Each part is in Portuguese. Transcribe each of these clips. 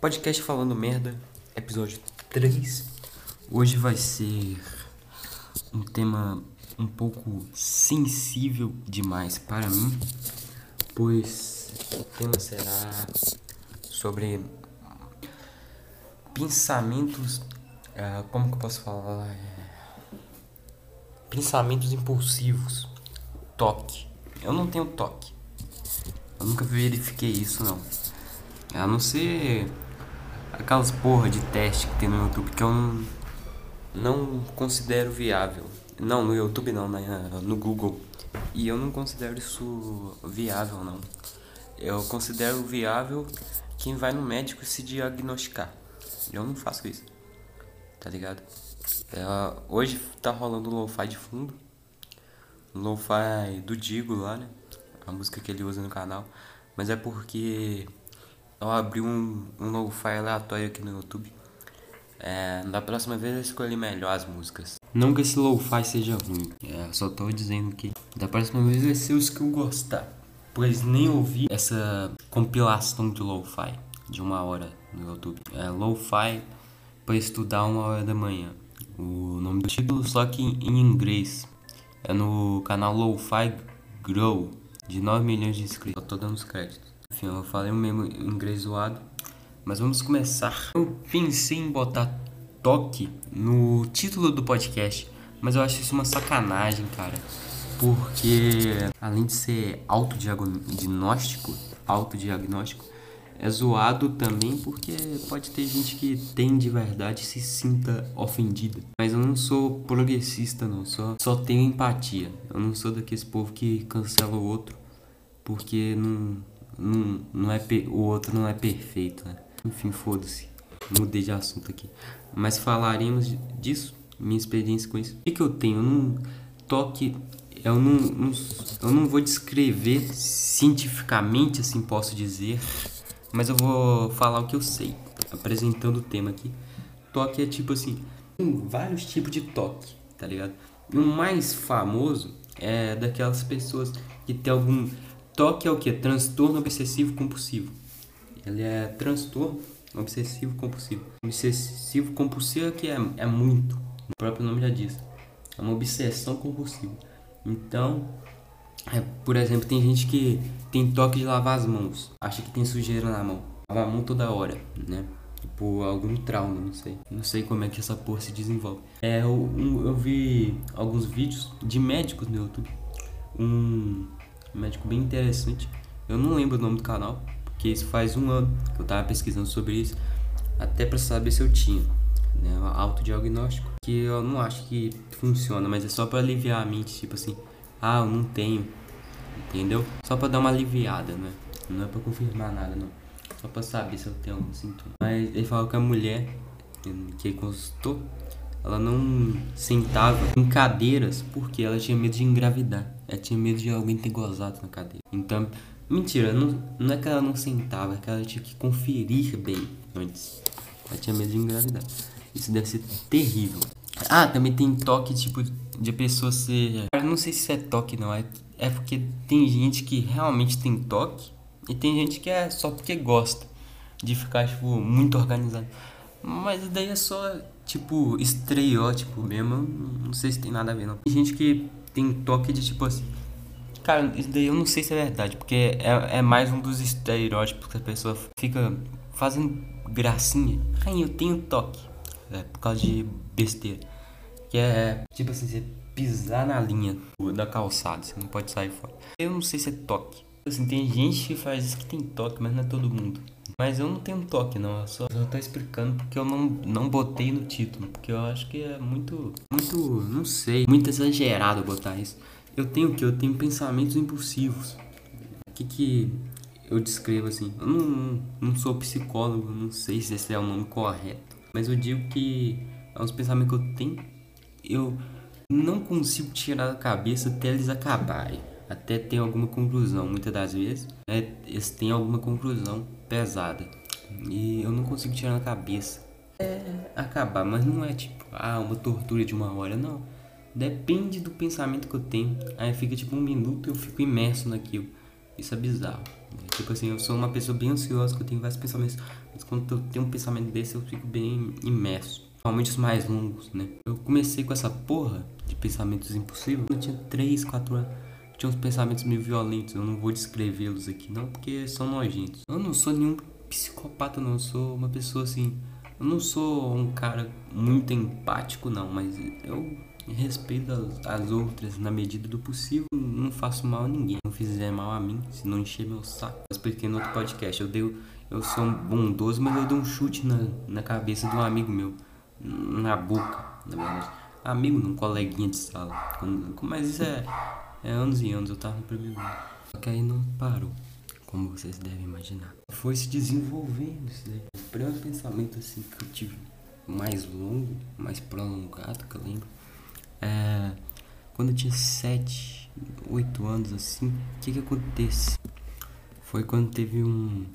Podcast Falando Merda, episódio 3. Hoje vai ser um tema um pouco sensível demais para mim, pois o tema será sobre pensamentos. Uh, como que eu posso falar? Pensamentos impulsivos. Toque. Eu não tenho toque. Eu nunca verifiquei isso não. A não ser aquelas porra de teste que tem no YouTube que eu não, não considero viável. Não, no YouTube não, no Google. E eu não considero isso viável não. Eu considero viável quem vai no médico se diagnosticar. Eu não faço isso. Tá ligado? É, hoje tá rolando lo-fi de fundo. Lo-fi do Digo lá, né? A música que ele usa no canal. Mas é porque eu abri um, um file aleatório aqui no YouTube. É, da próxima vez eu escolhi melhor as músicas. Não que esse lo-fi seja ruim, é, só tô dizendo que da próxima vez vai ser os que eu gostar. Pois nem ouvi essa compilação de lo-fi de uma hora no YouTube. É lo-fi para estudar uma hora da manhã. O nome do título só que em inglês. É no canal Lo-Fi Grow de 9 milhões de inscritos. Eu tô dando os créditos. Enfim, eu falei o mesmo inglês zoado. Mas vamos começar. Eu pensei em botar toque no título do podcast, mas eu acho isso uma sacanagem, cara. Porque além de ser autodiagnóstico, autodiagnóstico, é zoado também porque pode ter gente que tem de verdade e se sinta ofendida. Mas eu não sou progressista não, só, só tenho empatia. Eu não sou daqueles povo que cancela o outro porque não, não, não é o outro não é perfeito, né? Enfim, foda-se. Mudei de assunto aqui. Mas falaremos disso, minha experiência com isso. O que, que eu tenho? Eu toque. Eu não, não, eu não vou descrever cientificamente, assim posso dizer, mas eu vou falar o que eu sei, apresentando o tema aqui. Toque é tipo assim, tem vários tipos de toque, tá ligado? E o mais famoso é daquelas pessoas que tem algum TOC é o que? Transtorno obsessivo compulsivo. Ele é transtorno obsessivo compulsivo. Obsessivo compulsivo é que é, é muito. O próprio nome já diz. É uma obsessão compulsiva. Então, é, por exemplo, tem gente que tem toque de lavar as mãos. Acha que tem sujeira na mão. Lava a mão toda hora, né? Por algum trauma, não sei. Não sei como é que essa porra se desenvolve. É, eu, eu vi alguns vídeos de médicos no YouTube. Um um médico bem interessante. Eu não lembro o nome do canal, porque isso faz um ano que eu tava pesquisando sobre isso, até para saber se eu tinha, né, autodiagnóstico, que eu não acho que funciona, mas é só para aliviar a mente, tipo assim, ah, eu não tenho, entendeu? Só para dar uma aliviada, né? Não é para confirmar nada, não. Só para saber se eu tenho algum sintoma. Mas ele falou que a mulher que consultou, ela não sentava em cadeiras porque ela tinha medo de engravidar. Ela tinha medo de alguém ter gozado na cadeira. Então, mentira, não, não é que ela não sentava, é que ela tinha que conferir bem antes. Ela tinha medo de engravidar. Isso deve ser terrível. Ah, também tem toque, tipo, de pessoa ser. Eu não sei se é toque, não. É, é porque tem gente que realmente tem toque e tem gente que é só porque gosta de ficar, tipo, muito organizado. Mas daí é só, tipo, estereótipo mesmo. Não sei se tem nada a ver, não. Tem gente que tem toque de tipo assim. Cara, isso daí eu não sei se é verdade, porque é, é mais um dos estereótipos que a pessoa fica fazendo gracinha. Ai, eu tenho toque. É, por causa de besteira. Que é tipo assim, você pisar na linha da calçada, você não pode sair fora. Eu não sei se é toque. Assim, tem gente que faz isso que tem toque, mas não é todo mundo. Mas eu não tenho toque, não. Eu só, só tô explicando porque eu não, não botei no título. Porque eu acho que é muito, muito, não sei, muito exagerado botar isso. Eu tenho o que? Eu tenho pensamentos impulsivos. O que que eu descrevo assim? Eu não, não sou psicólogo, não sei se esse é o nome correto. Mas eu digo que é uns pensamentos que eu tenho. Eu não consigo tirar da cabeça até eles acabarem até tem alguma conclusão, muitas das vezes, né, eles têm alguma conclusão pesada. E eu não consigo tirar na cabeça. É acabar, mas não é tipo, ah, uma tortura de uma hora, não. Depende do pensamento que eu tenho. Aí fica tipo um minuto e eu fico imerso naquilo. Isso é bizarro. Tipo assim, eu sou uma pessoa bem ansiosa, que eu tenho vários pensamentos. Mas quando eu tenho um pensamento desse, eu fico bem imerso. Principalmente os mais longos, né? Eu comecei com essa porra de pensamentos impossíveis. Eu tinha 3, 4 anos. Tinha uns pensamentos meio violentos. Eu não vou descrevê-los aqui, não, porque são nojentos. Eu não sou nenhum psicopata, não. Eu sou uma pessoa assim. Eu não sou um cara muito empático, não, mas eu respeito as, as outras na medida do possível. Não faço mal a ninguém. Não fizer mal a mim, se não encher meu saco. Eu expliquei no outro podcast. Eu dei. Eu sou um bondoso, mas eu dei um chute na, na cabeça de um amigo meu. Na boca, na verdade. Amigo, num coleguinha de sala. Mas isso é, é anos e anos. Eu tava no primeiro ano. Só que aí não parou como vocês devem imaginar. Foi se desenvolvendo isso daí. O primeiro pensamento assim que eu tive mais longo, mais prolongado, que eu lembro, é quando eu tinha 7, 8 anos assim, o que que acontece? Foi quando teve um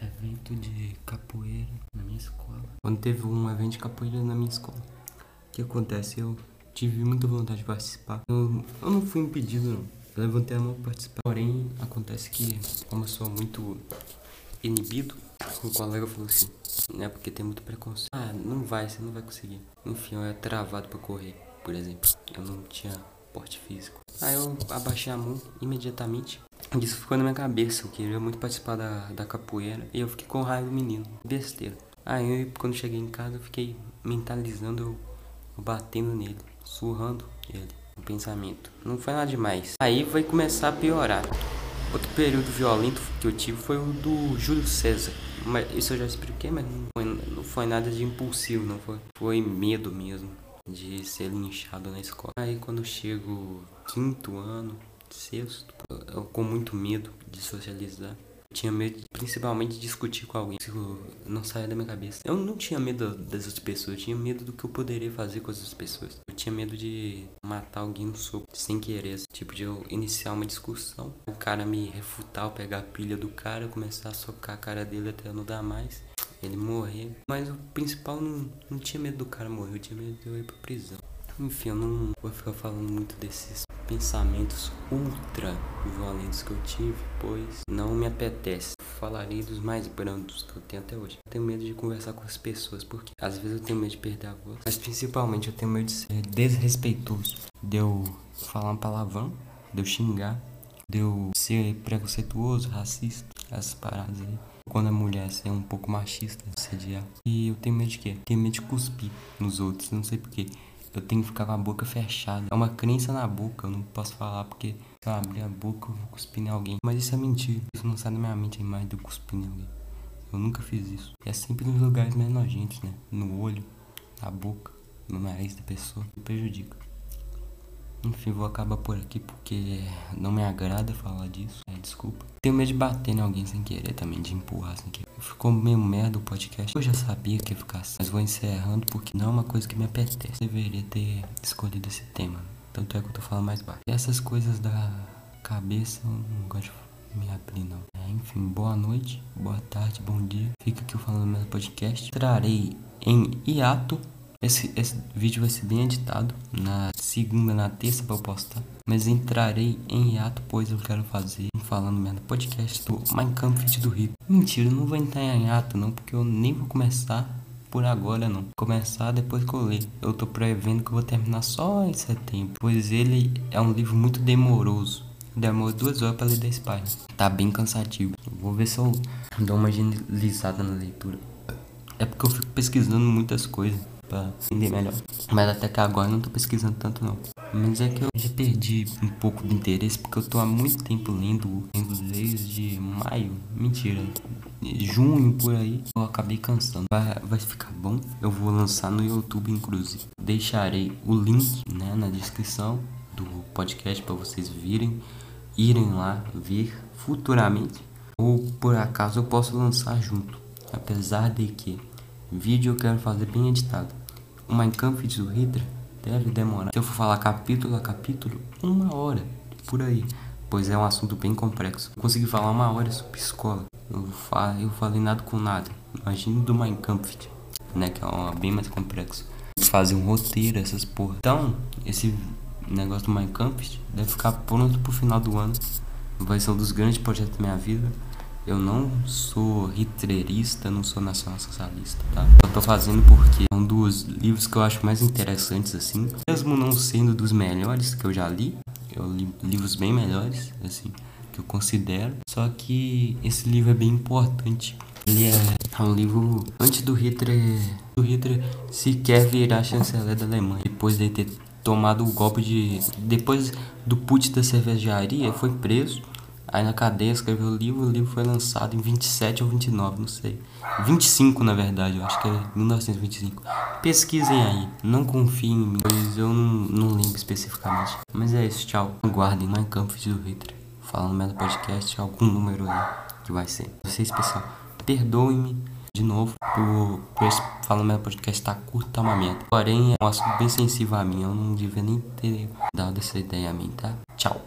evento de capoeira na minha escola. Quando teve um evento de capoeira na minha escola. O que acontece? Eu tive muita vontade de participar. Eu, eu não fui impedido não eu levantei a mão para participar. Porém, acontece que, como eu sou muito inibido, o colega falou assim, né? Porque tem muito preconceito. Ah, não vai, você não vai conseguir. Enfim, eu era travado para correr, por exemplo. Eu não tinha porte físico. Aí eu abaixei a mão imediatamente. Isso ficou na minha cabeça. Eu queria muito participar da, da capoeira. E eu fiquei com raiva do menino. Besteira. Aí eu, quando cheguei em casa, eu fiquei mentalizando, eu, eu batendo nele, surrando ele o pensamento. Não foi nada demais. Aí vai começar a piorar. Outro período violento que eu tive foi o do Júlio César. Mas isso eu já expliquei, mas não foi, não foi nada de impulsivo, não foi. Foi medo mesmo de ser linchado na escola. Aí quando eu chego quinto ano, sexto, eu com muito medo de socializar tinha medo, principalmente, de discutir com alguém. Isso não saia da minha cabeça. Eu não tinha medo das outras pessoas, eu tinha medo do que eu poderia fazer com as outras pessoas. Eu tinha medo de matar alguém no soco, sem querer. Tipo, de eu iniciar uma discussão, o cara me refutar, eu pegar a pilha do cara, começar a socar a cara dele até não dar mais. Ele morrer. Mas o principal não, não tinha medo do cara morrer, eu tinha medo de eu ir pra prisão. Enfim, eu não vou ficar falando muito desses pensamentos ultra violentos que eu tive, pois não me apetece. Falarei dos mais brandos que eu tenho até hoje. Eu tenho medo de conversar com as pessoas, porque às vezes eu tenho medo de perder a voz, mas principalmente eu tenho medo de ser desrespeitoso, de eu falar um palavrão, de eu xingar, de eu ser preconceituoso, racista, essas paradas aí. Quando a mulher ser um pouco machista, sediar. E eu tenho medo de quê? Tenho medo de cuspir nos outros, não sei porquê eu tenho que ficar com a boca fechada. É uma crença na boca, eu não posso falar porque se eu abrir a boca eu vou cuspir em alguém. Mas isso é mentira. Isso não sai da minha mente a imagem de cuspir em alguém. Eu nunca fiz isso. É sempre nos lugares mais nojentos, né? No olho, na boca, no nariz da pessoa. Me prejudica. Enfim, vou acabar por aqui porque não me agrada falar disso. É, desculpa. Tenho medo de bater em alguém sem querer também, de empurrar sem querer. Ficou meio merda o podcast. Eu já sabia que ia ficar assim, mas vou encerrando porque não é uma coisa que me apetece. Eu deveria ter escolhido esse tema. Tanto é que eu tô falando mais baixo. E essas coisas da cabeça eu não gosto de me abrir, não. É, enfim, boa noite, boa tarde, bom dia. Fica aqui falando meu podcast. Trarei em hiato esse, esse vídeo vai ser bem editado na segunda, na terça para eu postar. Mas entrarei em hiato, pois eu quero fazer, falando mesmo, podcast do Minecraft do Rio. Mentira, eu não vou entrar em hiato não, porque eu nem vou começar por agora não. Começar depois que eu ler. Eu tô prevendo que eu vou terminar só em setembro, pois ele é um livro muito demoroso. Demorou duas horas para ler 10 páginas. Tá bem cansativo. Vou ver se eu dou uma agilizada na leitura. É porque eu fico pesquisando muitas coisas pra entender melhor. Mas até que agora eu não tô pesquisando tanto não. Mas é que eu já perdi um pouco de interesse porque eu tô há muito tempo lendo, lendo desde maio, mentira, junho por aí. Eu acabei cansando. Vai, vai ficar bom. Eu vou lançar no YouTube inclusive. Deixarei o link né, na descrição do podcast para vocês virem, irem lá ver futuramente. Ou por acaso eu posso lançar junto. Apesar de que Vídeo eu quero fazer bem editado. O Minecraft do Hydra deve demorar, se eu for falar capítulo a capítulo, uma hora, por aí. Pois é um assunto bem complexo. Eu consegui falar uma hora sobre escola. Eu, fa eu falei nada com nada. Imagina do Minecraft, né? Que é uma, bem mais complexo. Fazer um roteiro, essas porra. Então, esse negócio do Minecraft deve ficar pronto pro final do ano. Vai ser um dos grandes projetos da minha vida. Eu não sou hitlerista, não sou nacional-socialista, tá? Eu tô fazendo porque é um dos livros que eu acho mais interessantes, assim. Mesmo não sendo dos melhores que eu já li, eu li livros bem melhores, assim, que eu considero. Só que esse livro é bem importante. Ele é, é um livro antes do Hitler, do Hitler sequer virar chanceler da Alemanha, depois de ter tomado o golpe de. Depois do put da cervejaria, foi preso Aí na cadeia escreveu o livro, o livro foi lançado em 27 ou 29, não sei. 25 na verdade, eu acho que é 1925. Pesquisem aí, não confiem em mim, pois eu não, não lembro especificamente. Mas é isso, tchau. Aguardem no Camp do Hitler. Falando no podcast, algum número aí que vai ser. Vocês, pessoal, perdoem-me de novo por, por esse Falando Merda Podcast tá curto, tá uma merda. Porém, é um assunto bem sensível a mim, eu não devia nem ter dado essa ideia a mim, tá? Tchau.